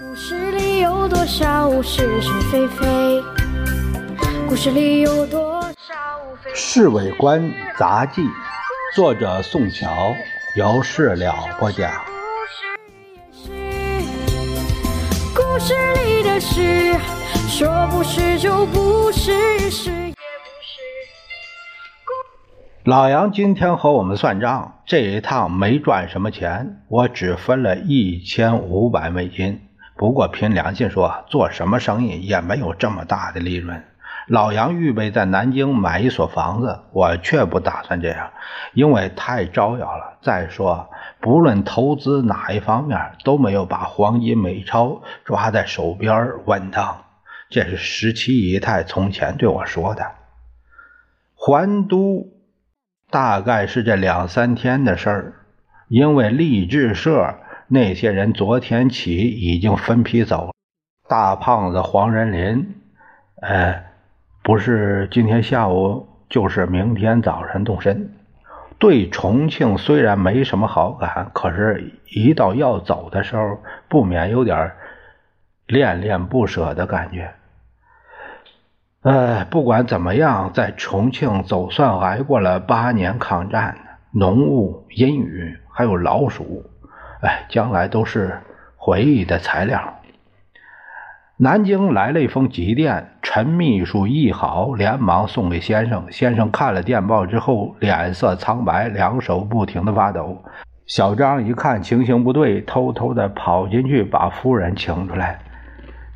故事里有多少是是非非？故事里有多少非《侍卫官杂记》，作者宋乔，由事了不讲。故事里的事，说不是就不是，是也不是。老杨今天和我们算账，这一趟没赚什么钱，我只分了一千五百美金。不过凭良心说，做什么生意也没有这么大的利润。老杨预备在南京买一所房子，我却不打算这样，因为太招摇了。再说，不论投资哪一方面，都没有把黄金美钞抓在手边稳当。这是十七姨太从前对我说的。还都大概是这两三天的事儿，因为励志社那些人昨天起已经分批走了。大胖子黄仁林，呃。不是今天下午，就是明天早晨动身。对重庆虽然没什么好感，可是，一到要走的时候，不免有点恋恋不舍的感觉。呃，不管怎么样，在重庆总算挨过了八年抗战，浓雾、阴雨，还有老鼠，哎，将来都是回忆的材料。南京来了一封急电，陈秘书一好，连忙送给先生。先生看了电报之后，脸色苍白，两手不停的发抖。小张一看情形不对，偷偷的跑进去把夫人请出来。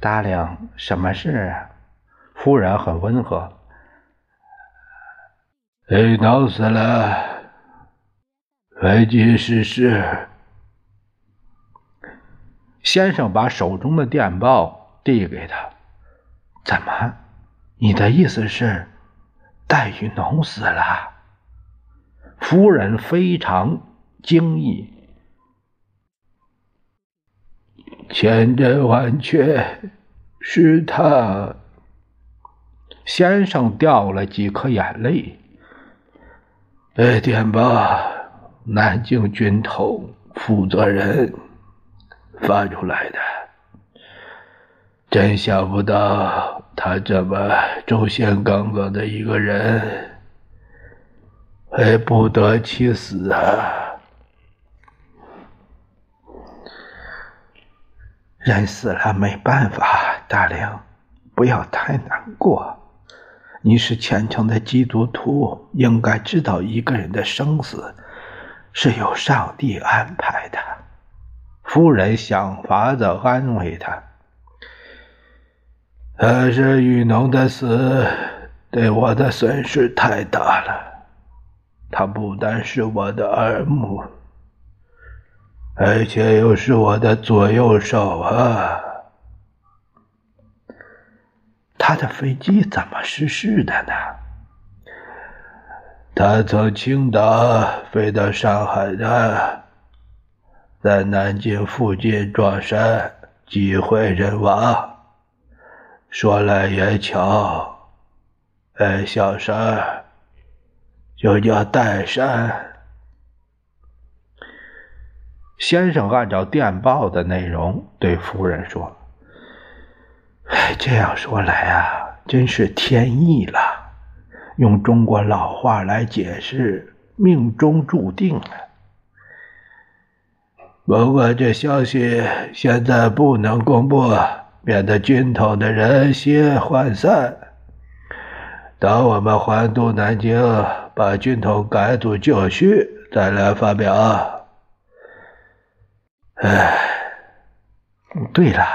大领，什么事啊？夫人很温和。哎，闹死了，飞机失事。先生把手中的电报。递给他，怎么？你的意思是戴玉农死了？夫人非常惊异，千真万确是他。先生掉了几颗眼泪。呃，电报，南京军统负责人发出来的。真想不到，他这么忠心耿耿的一个人，还不得其死啊！人死了没办法，大玲，不要太难过。你是虔诚的基督徒，应该知道一个人的生死是由上帝安排的。夫人想法子安慰他。可是雨农的死对我的损失太大了，他不但是我的耳目，而且又是我的左右手啊！他的飞机怎么失事的呢？他从青岛飞到上海的，在南京附近撞山，机毁人亡。说来也巧，哎，小山就叫戴山。先生按照电报的内容对夫人说：“哎，这样说来啊，真是天意了。用中国老话来解释，命中注定了。不过这消息现在不能公布。”免得军统的人心涣散。等我们还都南京，把军统改组就绪，再来发表。哎，对了，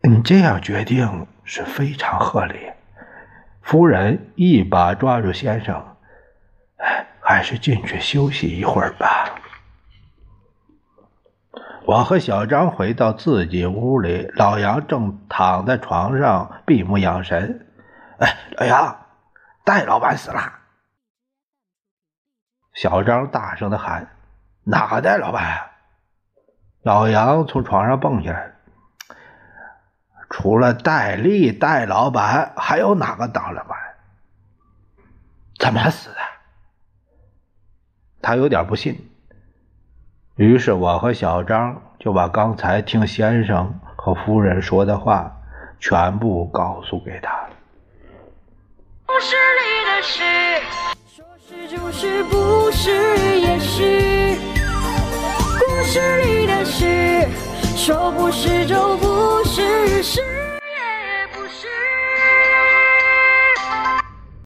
你这样决定是非常合理。夫人一把抓住先生，哎还是进去休息一会儿吧。我和小张回到自己屋里，老杨正躺在床上闭目养神。哎，老杨，戴老板死了！小张大声的喊：“哪个戴老板？”老杨从床上蹦起来：“除了戴笠戴老板，还有哪个当老板？怎么死的？”他有点不信。于是我和小张就把刚才听先生和和夫人说的话全部告诉给他。故事里的事，说是就是，不是也是。故事里的事，说不是就不是，是。